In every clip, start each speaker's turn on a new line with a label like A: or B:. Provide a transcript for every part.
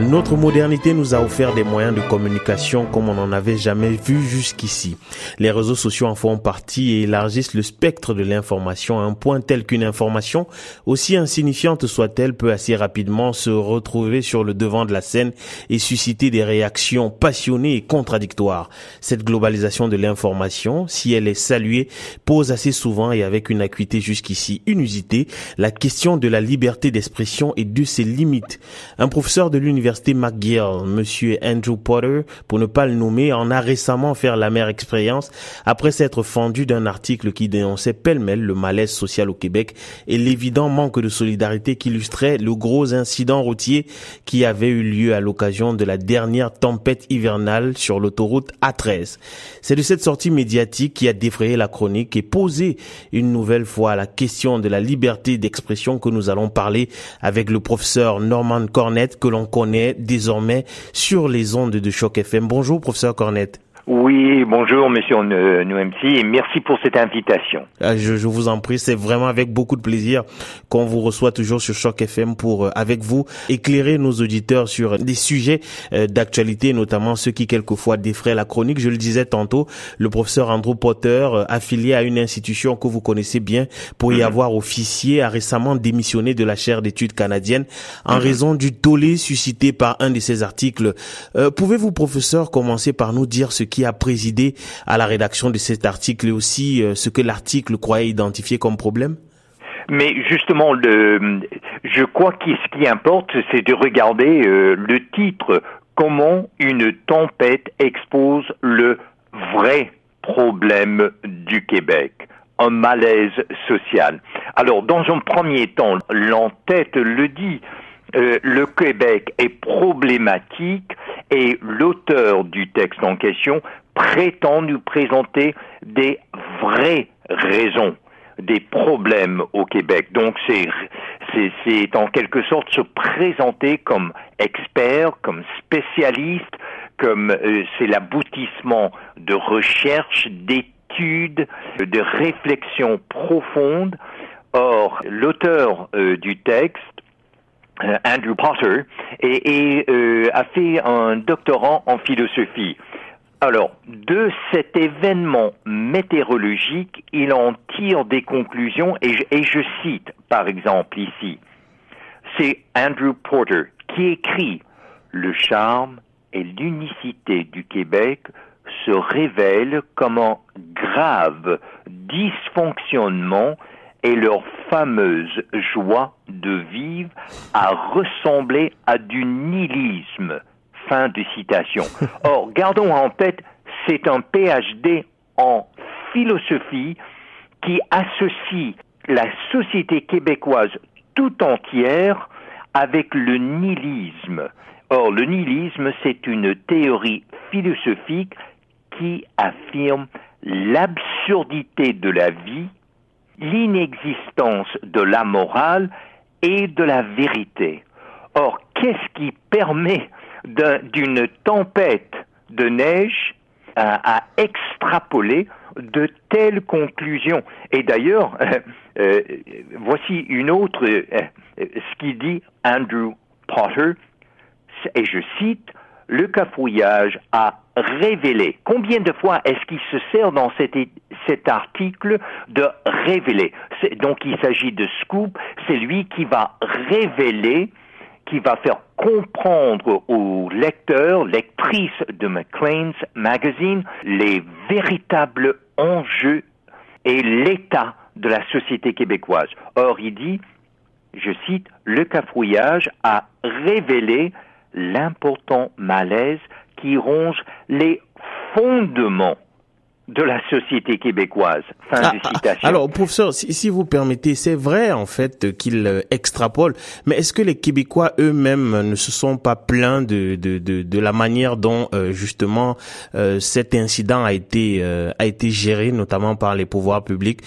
A: Notre modernité nous a offert des moyens de communication comme on n'en avait jamais vu jusqu'ici. Les réseaux sociaux en font partie et élargissent le spectre de l'information à un point tel qu'une information, aussi insignifiante soit-elle, peut assez rapidement se retrouver sur le devant de la scène et susciter des réactions passionnées et contradictoires. Cette globalisation de l'information, si elle est saluée, pose assez souvent et avec une acuité jusqu'ici inusitée la question de la liberté d'expression et de ses limites. Un professeur de l'université l'université McGill, monsieur Andrew Potter, pour ne pas le nommer, en a récemment fait la mère expérience après s'être fendu d'un article qui dénonçait pêle-mêle le malaise social au Québec et l'évident manque de solidarité qui illustrait le gros incident routier qui avait eu lieu à l'occasion de la dernière tempête hivernale sur l'autoroute A13. C'est de cette sortie médiatique qui a défrayé la chronique et posé une nouvelle fois la question de la liberté d'expression que nous allons parler avec le professeur Norman Cornette que l'on connaît désormais sur les ondes de Choc FM. Bonjour, professeur Cornette.
B: Oui, bonjour Monsieur NUMC et merci pour cette invitation.
A: Ah, je, je vous en prie, c'est vraiment avec beaucoup de plaisir qu'on vous reçoit toujours sur Choc FM pour, euh, avec vous, éclairer nos auditeurs sur des sujets euh, d'actualité, notamment ceux qui quelquefois défraient la chronique. Je le disais tantôt, le professeur Andrew Potter, euh, affilié à une institution que vous connaissez bien, pour y mhm. avoir officié, a récemment démissionné de la chaire d'études canadienne en mhm. raison du tollé suscité par un de ses articles. Pouvez-vous, professeur, commencer par nous dire ce qui a présidé à la rédaction de cet article et aussi euh, ce que l'article croyait identifier comme problème?
B: Mais justement, je crois que ce qui importe, c'est de regarder euh, le titre. Comment une tempête expose le vrai problème du Québec? Un malaise social. Alors, dans un premier temps, l'entête le dit, euh, le Québec est problématique et l'auteur du texte en question prétend nous présenter des vraies raisons des problèmes au Québec. Donc c'est c'est en quelque sorte se présenter comme expert, comme spécialiste, comme euh, c'est l'aboutissement de recherches, d'études, de réflexions profondes. Or, l'auteur euh, du texte Andrew Potter, et, euh, a fait un doctorat en philosophie. Alors, de cet événement météorologique, il en tire des conclusions, et et je cite par exemple ici, c'est Andrew Porter qui écrit Le charme et l'unicité du Québec se révèlent comme un grave dysfonctionnement et leur fameuse joie de vivre a ressemblé à du nihilisme. Fin de citation. Or, gardons en tête, c'est un PhD en philosophie qui associe la société québécoise tout entière avec le nihilisme. Or, le nihilisme, c'est une théorie philosophique qui affirme l'absurdité de la vie l'inexistence de la morale et de la vérité. Or, qu'est-ce qui permet d'une tempête de neige à, extrapoler de telles conclusions? Et d'ailleurs, euh, euh, voici une autre, euh, ce qui dit Andrew Potter, et je cite, le cafouillage a révélé. Combien de fois est-ce qu'il se sert dans cet, cet article de révéler? Donc il s'agit de scoop, c'est lui qui va révéler, qui va faire comprendre aux lecteurs, lectrices de McLean's Magazine, les véritables enjeux et l'état de la société québécoise. Or, il dit, je cite, le cafouillage a révélé l'important malaise qui ronge les fondements de la société québécoise. Fin
A: ah,
B: de
A: ah,
B: citation.
A: Alors, professeur, si, si vous permettez, c'est vrai en fait qu'il euh, extrapole, mais est-ce que les Québécois eux-mêmes ne se sont pas plaints de de, de, de la manière dont euh, justement euh, cet incident a été a été géré, notamment par les pouvoirs publics?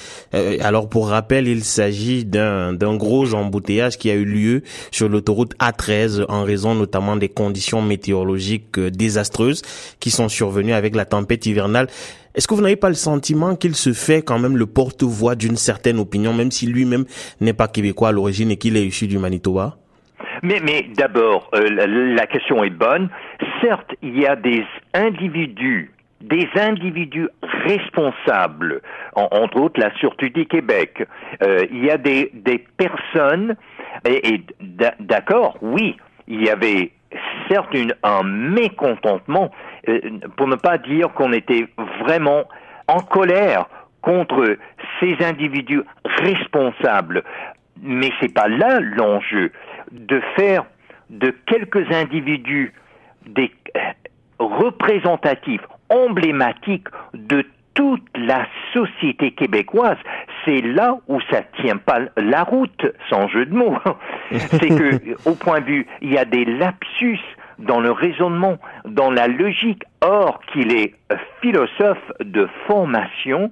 A: Alors, pour rappel, il s'agit d'un d'un gros embouteillage qui a eu lieu sur l'autoroute A13 en raison notamment des conditions météorologiques désastreuses qui sont survenues avec la tempête hivernale. Est-ce que vous n'avez pas le sentiment qu'il se fait quand même le porte-voix d'une certaine opinion, même si lui-même n'est pas québécois à l'origine et qu'il est issu du Manitoba?
B: Mais, d'abord, euh, la, question est bonne. Certes, il y a des individus, des individus responsables, entre autres la Sûreté du Québec. Euh, il y a des, personnes, et, d'accord, oui, il y avait certes un mécontentement, pour ne pas dire qu'on était vraiment en colère contre ces individus responsables. Mais c'est pas là l'enjeu de faire de quelques individus des euh, représentatifs, emblématiques de toute la société québécoise, c'est là où ça tient pas la route, sans jeu de mots. c'est que, au point de vue, il y a des lapsus dans le raisonnement, dans la logique. Or, qu'il est philosophe de formation,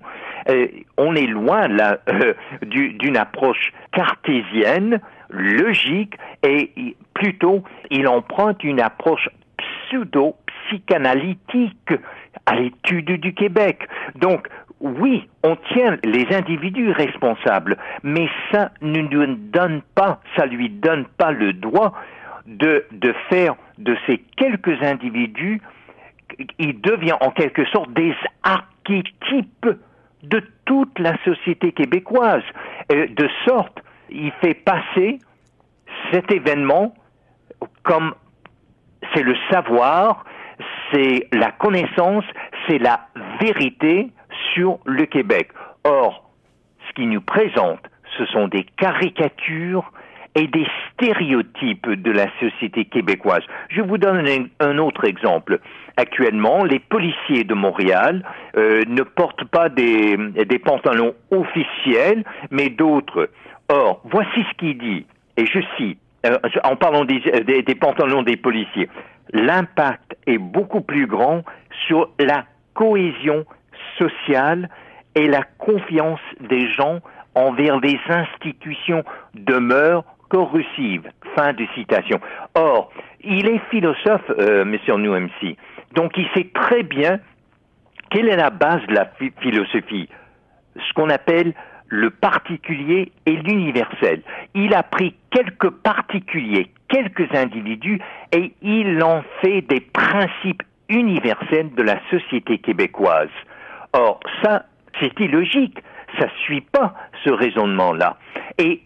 B: euh, on est loin euh, d'une approche cartésienne, logique, et plutôt il emprunte une approche pseudo-psychanalytique à l'étude du Québec. Donc, oui, on tient les individus responsables, mais ça ne nous donne pas, ça lui donne pas le droit de faire de ces quelques individus, il devient en quelque sorte des archétypes de toute la société québécoise, de sorte, il fait passer cet événement comme c'est le savoir, c'est la connaissance, c'est la vérité sur le Québec. Or, ce qui nous présente, ce sont des caricatures et des stéréotypes de la société québécoise. Je vous donne un, autre exemple. Actuellement, les policiers de Montréal euh, ne portent pas des, des pantalons officiels, mais d'autres. Or, voici ce qu'il dit, et je cite, euh, en parlant des, des pantalons des policiers, l'impact est beaucoup plus grand sur la cohésion sociale et la confiance des gens envers les institutions demeure corrosive. Fin de citation. Or, il est philosophe, euh, M. Nouemsi, donc il sait très bien quelle est la base de la philosophie, ce qu'on appelle le particulier et l'universel. Il a pris quelques particuliers, quelques individus, et il en fait des principes universels de la société québécoise. Or, ça, c'est illogique. Ça suit pas ce raisonnement-là. Et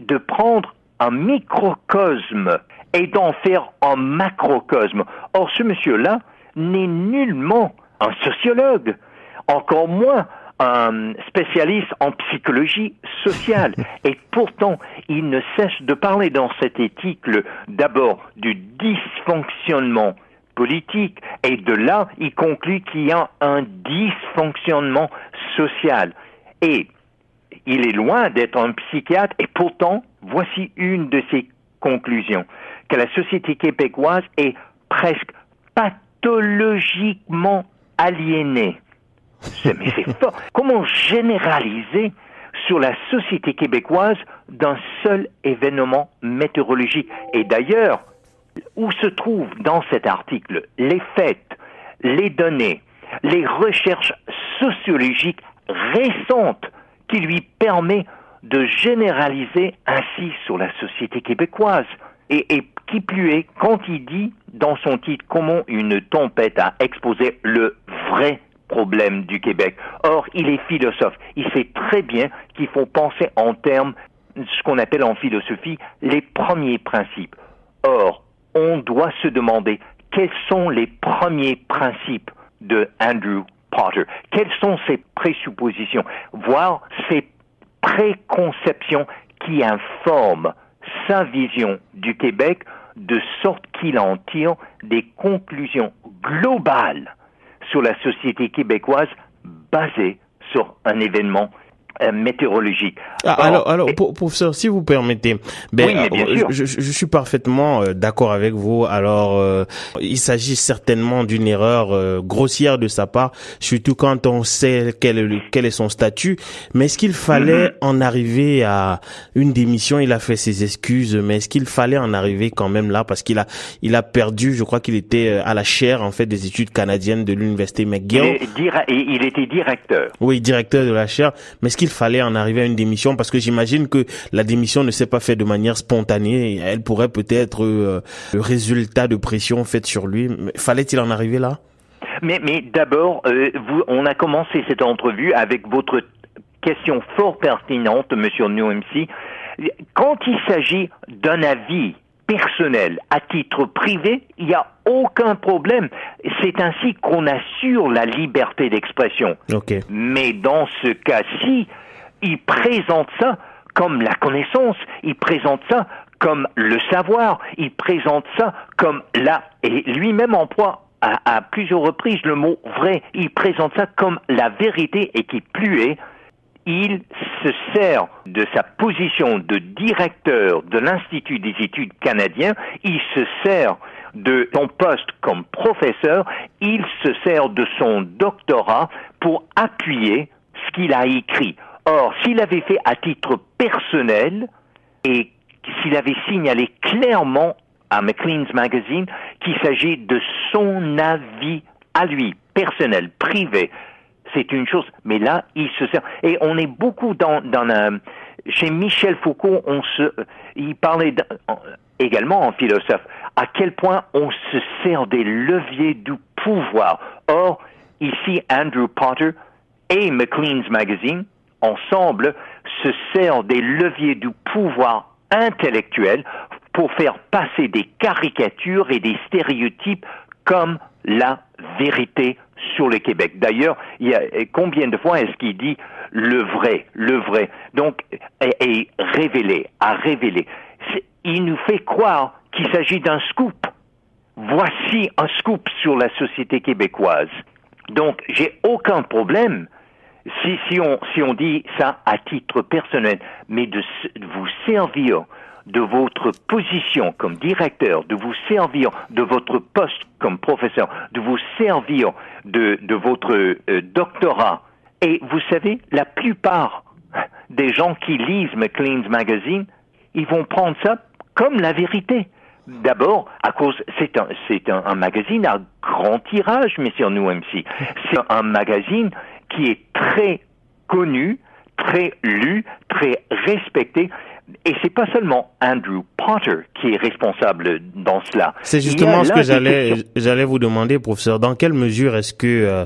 B: de prendre un microcosme et d'en faire un macrocosme. Or, ce monsieur-là n'est nullement un sociologue, encore moins un spécialiste en psychologie sociale. Et pourtant, il ne cesse de parler dans cet éticle d'abord du dysfonctionnement politique, et de là, il conclut qu'il y a un dysfonctionnement social. Et il est loin d'être un psychiatre, et pourtant, voici une de ses conclusions, que la société québécoise est presque pathologiquement aliénée. Mais c'est fort. Comment généraliser sur la société québécoise d'un seul événement météorologique? Et d'ailleurs, où se trouvent dans cet article les faits, les données, les recherches sociologiques récentes qui lui permet de généraliser ainsi sur la société québécoise. Et, et, qui plus est, quand il dit dans son titre comment une tempête a exposé le vrai problème du Québec. Or, il est philosophe. Il sait très bien qu'il faut penser en termes, ce qu'on appelle en philosophie, les premiers principes. Or, on doit se demander quels sont les premiers principes de Andrew Quelles sont ses présuppositions, voire ses préconceptions qui informent sa vision du Québec de sorte qu'il en tire des conclusions globales sur la société québécoise basées sur un événement euh, météorologique.
A: Ah, alors, alors, professeur, si vous permettez, ben, oui, bien euh, sûr. Je, je, suis parfaitement euh, d'accord avec vous. Alors, il s'agit certainement d'une erreur grossière de sa part, surtout quand on sait quel est, quel est son statut. Mais est-ce qu'il fallait mm-hmm. en arriver à une démission? Il a fait ses excuses, mais est-ce qu'il fallait en arriver quand même là? Parce qu'il a, il a perdu. Je crois qu'il était à la chaire en fait des études canadiennes de l'université McGill.
B: Il, il était directeur.
A: Oui, directeur de la chaire. Mais est-ce il fallait en arriver à une démission Parce que j'imagine que la démission ne s'est pas faite de manière spontanée. Elle pourrait peut-être euh, le résultat de pression faite sur lui. Fallait-il en arriver là?
B: Mais, d'abord, euh, on a commencé cette entrevue avec votre question fort pertinente, Monsieur NewMC. Quand il s'agit d'un avis personnel, à titre privé, il n'y a aucun problème. C'est ainsi qu'on assure la liberté d'expression. Mais dans ce cas-ci, il présente ça comme la connaissance, il présente ça comme le savoir, il présente ça comme la... Et lui-même emploie à, à, plusieurs reprises le mot vrai, il présente ça comme la vérité et qui plus est, il se sert de sa position de directeur de l'Institut des études canadiens, il se sert de son poste comme professeur, il se sert de son doctorat pour appuyer ce qu'il a écrit. Or, s'il avait fait à titre personnel et s'il avait signalé clairement à McLean's Magazine qu'il s'agit de son avis à lui, personnel, privé, c'est une chose. Mais là, il se sert. Et on est beaucoup dans, dans chez Michel Foucault, on se, il parlait également en philosophe, à quel point on se sert des leviers du pouvoir. Or, ici, Andrew Potter et McLean's Magazine, ensemble, se servent des leviers du pouvoir intellectuel pour faire passer des caricatures et des stéréotypes comme la vérité sur le Québec. D'ailleurs, il y a combien de fois est-ce qu'il dit le vrai, le vrai, donc est, révélé, à révéler. Il nous fait croire qu'il s'agit d'un scoop. Voici un scoop sur la société québécoise. Donc, j'ai aucun problème si, si, on, si on dit ça à titre personnel, mais de vous servir de votre position comme directeur, de vous servir de votre poste comme professeur, de vous servir de, de votre euh, doctorat. Et vous savez, la plupart des gens qui lisent McLean's Magazine, ils vont prendre ça comme la vérité. D'abord, à cause, c'est un, c'est un, un, magazine à grand tirage, messieurs nous MC. C'est un magazine qui est très connu, très lu, très respecté. Et c'est pas seulement Andrew Potter qui est responsable dans cela.
A: C'est justement ce que j'allais j'allais vous demander, professeur. Dans quelle mesure est-ce que euh,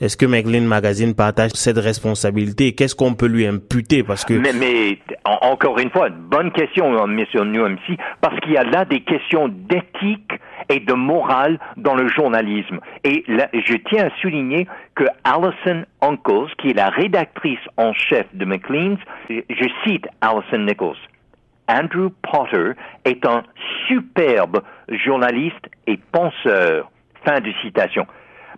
A: est-ce que Maclean Magazine partage cette responsabilité? Qu'est-ce qu'on peut lui imputer? Parce que
B: mais, mais encore une fois, bonne question, hein, Monsieur NewMC, parce qu'il y a là des questions d'éthique et de morale dans le journalisme. Et là, je tiens à souligner que Alison Uncles, qui est la rédactrice en chef de Maclean's, je cite Alison Nichols, Andrew Potter est un superbe journaliste et penseur. Fin de citation.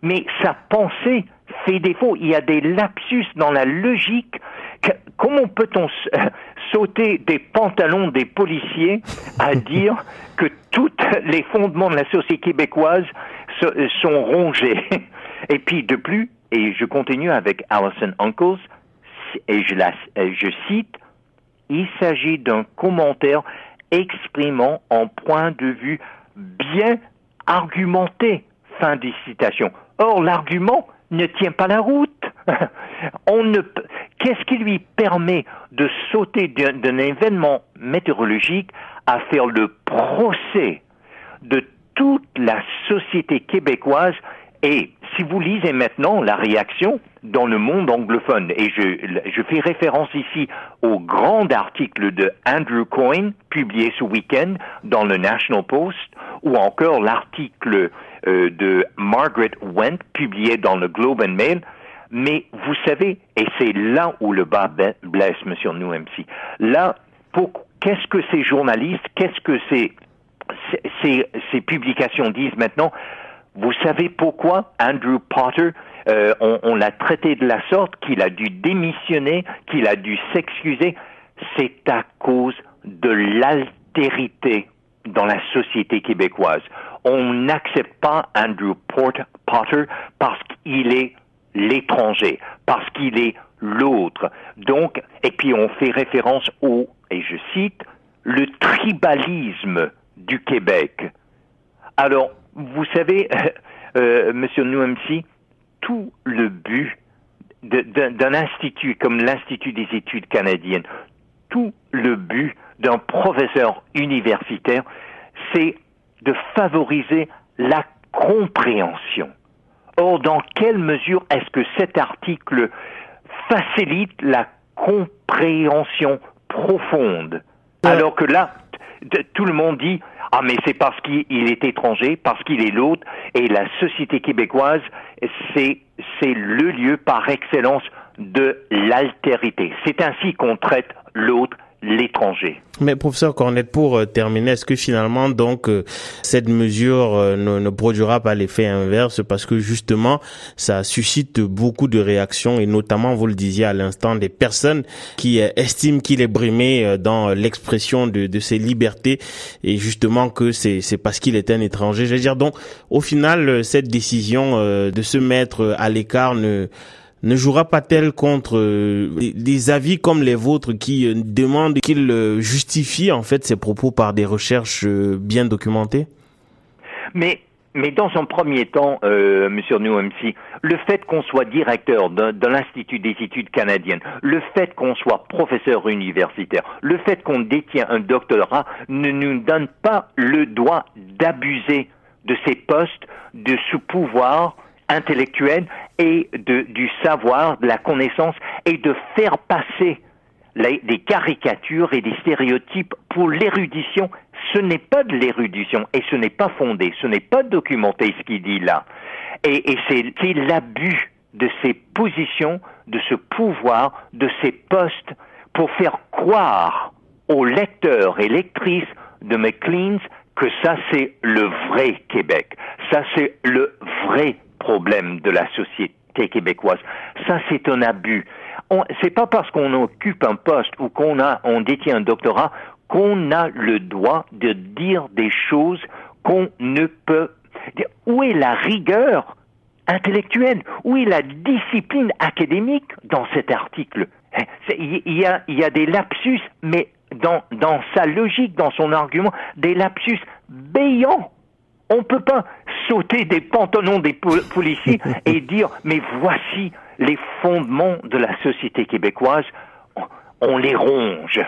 B: Mais sa pensée fait défaut. Il y a des lapsus dans la logique. Comment peut-on sauter des pantalons des policiers à dire que tous les fondements de la société québécoise sont rongés? Et puis, de plus, et je continue avec Alison Uncles, et je, la, je cite, il s'agit d'un commentaire exprimant un point de vue bien argumenté. Fin de citation. Or, l'argument ne tient pas la route. On ne qu'est-ce qui lui permet de sauter d'un événement météorologique à faire le procès de toute la société québécoise? Et si vous lisez maintenant la réaction dans le monde anglophone, et je, fais référence ici au grand article de Andrew Coyne publié ce week-end dans le National Post, ou encore l'article euh, de Margaret Went publié dans le Globe and Mail, mais vous savez, et c'est là où le bas blesse, monsieur nous MC, là, qu'est-ce que ces journalistes, qu'est-ce que ces, ces, publications disent maintenant? Vous savez pourquoi Andrew Potter euh, on, l'a traité de la sorte qu'il a dû démissionner, qu'il a dû s'excuser? C'est à cause de l'altérité dans la société québécoise. On n'accepte pas Andrew Potter parce qu'il est l'étranger, parce qu'il est l'autre. Donc, et puis on fait référence au, et je cite, le tribalisme du Québec. Alors, vous savez, euh, Monsieur Nouemsi, tout le but d'un institut comme l'Institut des études canadiennes, tout le but d'un professeur universitaire, c'est de favoriser la compréhension. Or, dans quelle mesure est-ce que cet article facilite la compréhension profonde Alors que là, tout le monde dit ah mais c'est parce qu'il est étranger, parce qu'il est l'autre, et la société québécoise, c'est c'est le lieu par excellence de l'altérité. C'est ainsi qu'on traite l'autre
A: Mais professeur Cornette, pour euh, terminer, est-ce que finalement donc euh, cette mesure euh, ne, ne, produira pas l'effet inverse parce que justement ça suscite beaucoup de réactions et notamment vous le disiez à l'instant des personnes qui estiment qu'il est brimé dans l'expression de, de ses libertés et justement que c'est c'est parce qu'il est un étranger. Je veux dire donc au final cette décision de se mettre à l'écart ne ne jouera pas-elle contre euh, des avis comme les vôtres qui euh, demandent qu'il euh, justifie en fait ses propos par des recherches bien documentées?
B: Mais dans un premier temps, Monsieur Nouemsi, le fait qu'on soit directeur de, de l'Institut des études canadiennes, le fait qu'on soit professeur universitaire, le fait qu'on détient un doctorat ne nous donne pas le droit d'abuser de ces postes, de ce pouvoir intellectuelle et de, du savoir, de la connaissance, et de faire passer des caricatures et des stéréotypes pour l'érudition. Ce n'est pas de l'érudition et ce n'est pas fondé, ce n'est pas documenté ce qu'il dit là. Et, et c'est l'abus de ces positions, de ce pouvoir, de ces postes pour faire croire aux lecteurs et lectrices de McLean's que ça c'est le vrai Québec, ça c'est le vrai problème de la société québécoise. Ça, c'est un abus. C'est pas parce qu'on occupe un poste ou qu'on a, on détient un doctorat qu'on a le droit de dire des choses qu'on ne peut. Où est la rigueur intellectuelle? Où est la discipline académique dans cet article? Hein, il y, a, y a des lapsus, mais dans, dans sa logique, dans son argument, des lapsus béants. On peut pas sauter des pantalons des policiers et dire mais voici les fondements de la société québécoise, on les ronge.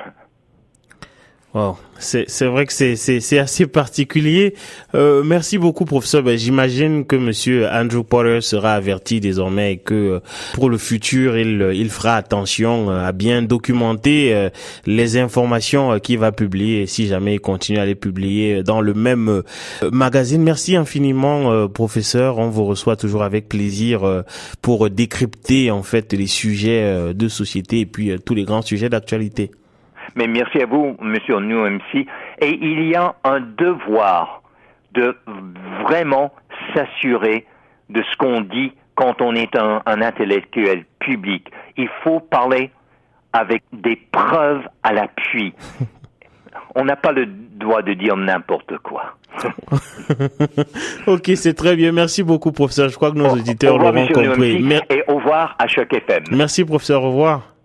A: Wow. C'est vrai que c'est assez particulier. Euh, merci beaucoup, professeur. Ben, J'imagine que Monsieur Andrew Potter sera averti désormais et que euh, pour le futur, il, il fera attention euh, à bien documenter euh, les informations qu'il va publier si jamais il continue à les publier dans le même magazine. Merci infiniment, professeur. On vous reçoit toujours avec plaisir pour décrypter en fait les sujets de société et puis tous les grands sujets d'actualité.
B: Mais merci à vous, Monsieur MC. Et il y a un devoir de vraiment s'assurer de ce qu'on dit quand on est un, intellectuel public. Il faut parler avec des preuves à l'appui. On n'a pas le droit de dire n'importe quoi.
A: ok, c'est très bien. Merci beaucoup, professeur. Je crois que nos auditeurs l'auront compris.
B: Et au revoir à chaque FM.
A: Merci, professeur. Au revoir.